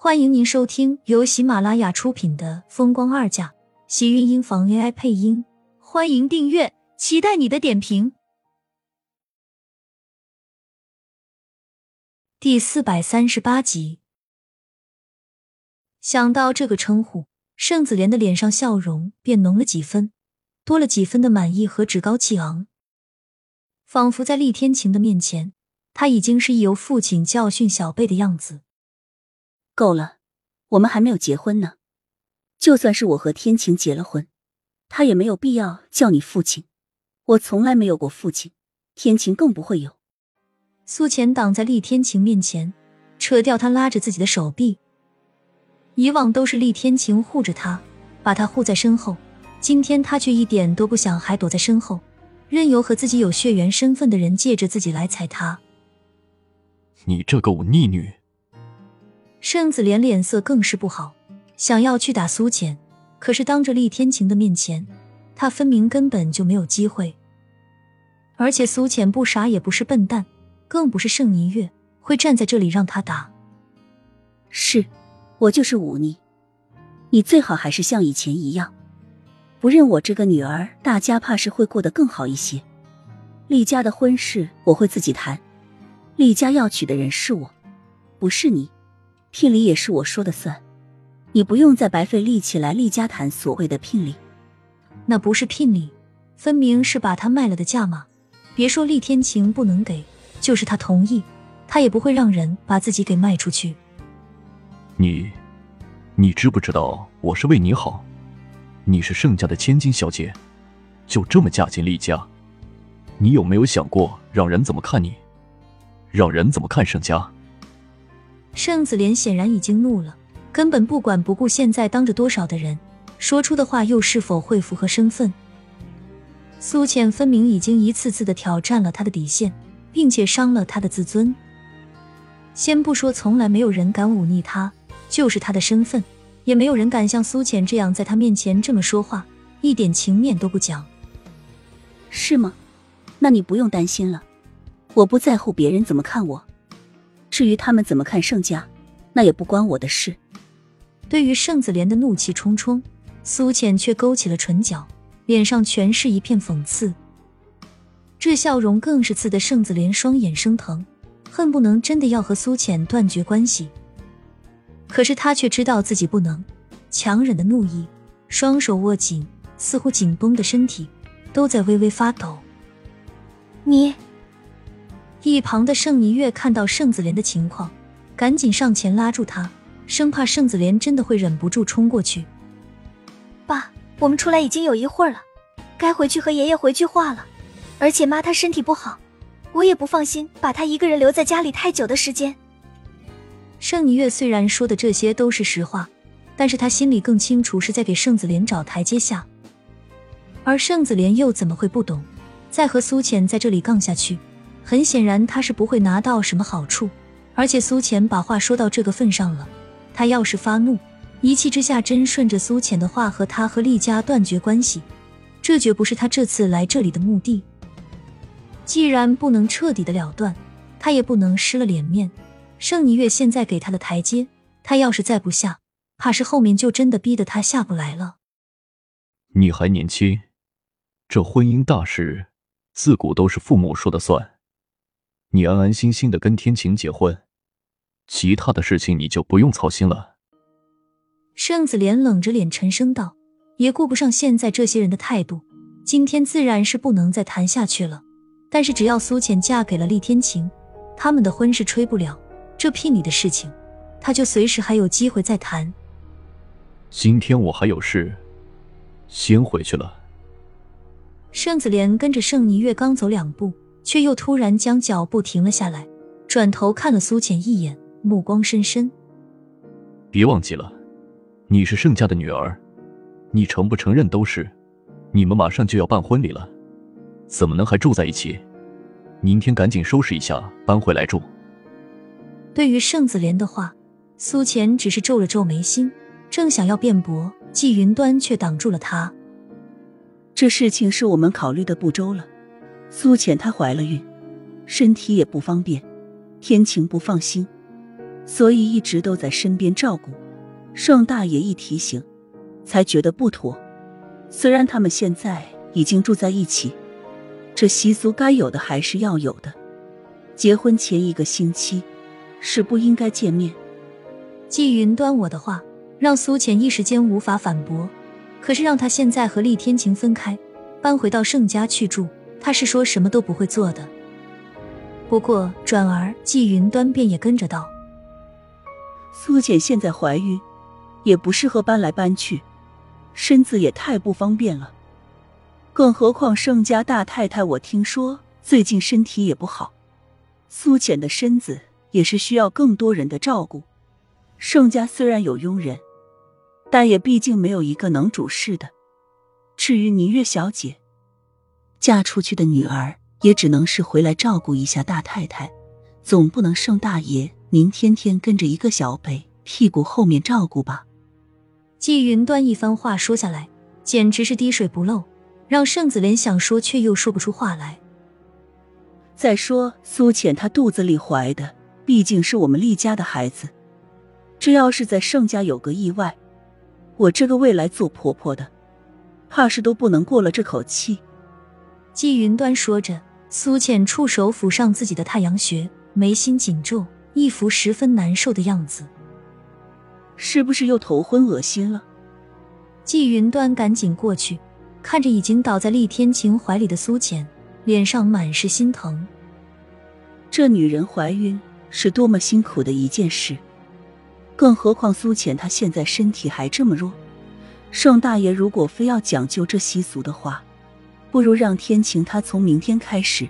欢迎您收听由喜马拉雅出品的《风光二嫁》，喜运音房 AI 配音。欢迎订阅，期待你的点评。第四百三十八集，想到这个称呼，盛子莲的脸上笑容便浓了几分，多了几分的满意和趾高气昂，仿佛在厉天晴的面前，他已经是由父亲教训小辈的样子。够了，我们还没有结婚呢。就算是我和天晴结了婚，他也没有必要叫你父亲。我从来没有过父亲，天晴更不会有。苏浅挡在厉天晴面前，扯掉他拉着自己的手臂。以往都是厉天晴护着他，把他护在身后，今天他却一点都不想还躲在身后，任由和自己有血缘身份的人借着自己来踩他。你这个忤逆女！盛子莲脸色更是不好，想要去打苏浅，可是当着厉天晴的面前，他分明根本就没有机会。而且苏浅不傻也不是笨蛋，更不是盛霓月会站在这里让他打。是，我就是忤逆，你最好还是像以前一样，不认我这个女儿，大家怕是会过得更好一些。厉家的婚事我会自己谈，厉家要娶的人是我，不是你。聘礼也是我说的算，你不用再白费力气来厉家谈所谓的聘礼。那不是聘礼，分明是把他卖了的价码。别说厉天晴不能给，就是他同意，他也不会让人把自己给卖出去。你，你知不知道我是为你好？你是盛家的千金小姐，就这么嫁进厉家，你有没有想过让人怎么看你？让人怎么看盛家？盛子莲显然已经怒了，根本不管不顾现在当着多少的人，说出的话又是否会符合身份。苏浅分明已经一次次的挑战了他的底线，并且伤了他的自尊。先不说从来没有人敢忤逆他，就是他的身份，也没有人敢像苏浅这样在他面前这么说话，一点情面都不讲。是吗？那你不用担心了，我不在乎别人怎么看我。至于他们怎么看盛家，那也不关我的事。对于盛子莲的怒气冲冲，苏浅却勾起了唇角，脸上全是一片讽刺。这笑容更是刺得盛子莲双眼生疼，恨不能真的要和苏浅断绝关系。可是他却知道自己不能强忍的怒意，双手握紧，似乎紧绷的身体都在微微发抖。你。一旁的盛霓月看到盛子莲的情况，赶紧上前拉住她，生怕盛子莲真的会忍不住冲过去。爸，我们出来已经有一会儿了，该回去和爷爷回句话了。而且妈她身体不好，我也不放心把她一个人留在家里太久的时间。盛霓月虽然说的这些都是实话，但是她心里更清楚是在给盛子莲找台阶下。而盛子莲又怎么会不懂，再和苏浅在这里杠下去？很显然，他是不会拿到什么好处，而且苏浅把话说到这个份上了，他要是发怒，一气之下真顺着苏浅的话和他和厉家断绝关系，这绝不是他这次来这里的目的。既然不能彻底的了断，他也不能失了脸面。盛霓月现在给他的台阶，他要是再不下，怕是后面就真的逼得他下不来了。你还年轻，这婚姻大事自古都是父母说的算。你安安心心的跟天晴结婚，其他的事情你就不用操心了。盛子莲冷着脸沉声道，也顾不上现在这些人的态度，今天自然是不能再谈下去了。但是只要苏浅嫁给了厉天晴，他们的婚事吹不了，这聘礼的事情，他就随时还有机会再谈。今天我还有事，先回去了。盛子莲跟着盛霓月刚走两步。却又突然将脚步停了下来，转头看了苏浅一眼，目光深深。别忘记了，你是盛家的女儿，你承不承认都是。你们马上就要办婚礼了，怎么能还住在一起？明天赶紧收拾一下，搬回来住。对于盛子莲的话，苏浅只是皱了皱眉心，正想要辩驳，季云端却挡住了他。这事情是我们考虑的不周了。苏浅她怀了孕，身体也不方便，天晴不放心，所以一直都在身边照顾。盛大爷一提醒，才觉得不妥。虽然他们现在已经住在一起，这习俗该有的还是要有的。结婚前一个星期是不应该见面。季云端我的话让苏浅一时间无法反驳，可是让他现在和厉天晴分开，搬回到盛家去住，他是说什么都不会做的。不过转而季云端便也跟着道：“苏浅现在怀孕。”也不适合搬来搬去，身子也太不方便了。更何况盛家大太太，我听说最近身体也不好，苏浅的身子也是需要更多人的照顾。盛家虽然有佣人，但也毕竟没有一个能主事的。至于宁月小姐，嫁出去的女儿也只能是回来照顾一下大太太，总不能盛大爷您天天跟着一个小辈屁股后面照顾吧。季云端一番话说下来，简直是滴水不漏，让盛子莲想说却又说不出话来。再说苏浅她肚子里怀的毕竟是我们厉家的孩子，这要是在盛家有个意外，我这个未来做婆婆的，怕是都不能过了这口气。季云端说着，苏浅触手抚上自己的太阳穴，眉心紧皱，一副十分难受的样子。是不是又头昏恶心了？季云端赶紧过去，看着已经倒在厉天晴怀里的苏浅，脸上满是心疼。这女人怀孕是多么辛苦的一件事，更何况苏浅她现在身体还这么弱。盛大爷如果非要讲究这习俗的话，不如让天晴她从明天开始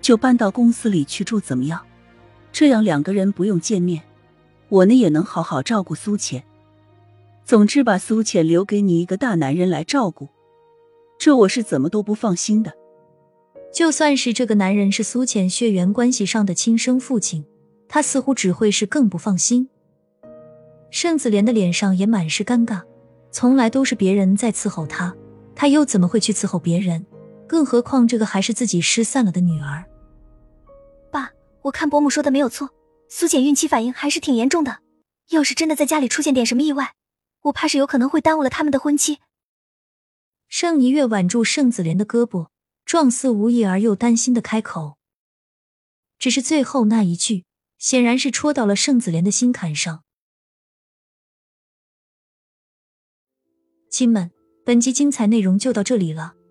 就搬到公司里去住，怎么样？这样两个人不用见面。我呢也能好好照顾苏浅。总之，把苏浅留给你一个大男人来照顾，这我是怎么都不放心的。就算是这个男人是苏浅血缘关系上的亲生父亲，他似乎只会是更不放心。盛子莲的脸上也满是尴尬，从来都是别人在伺候他，他又怎么会去伺候别人？更何况这个还是自己失散了的女儿。爸，我看伯母说的没有错。苏简孕期反应还是挺严重的，要是真的在家里出现点什么意外，我怕是有可能会耽误了他们的婚期。盛一月挽住盛子莲的胳膊，状似无意而又担心的开口。只是最后那一句，显然是戳到了盛子莲的心坎上。亲们，本集精彩内容就到这里了，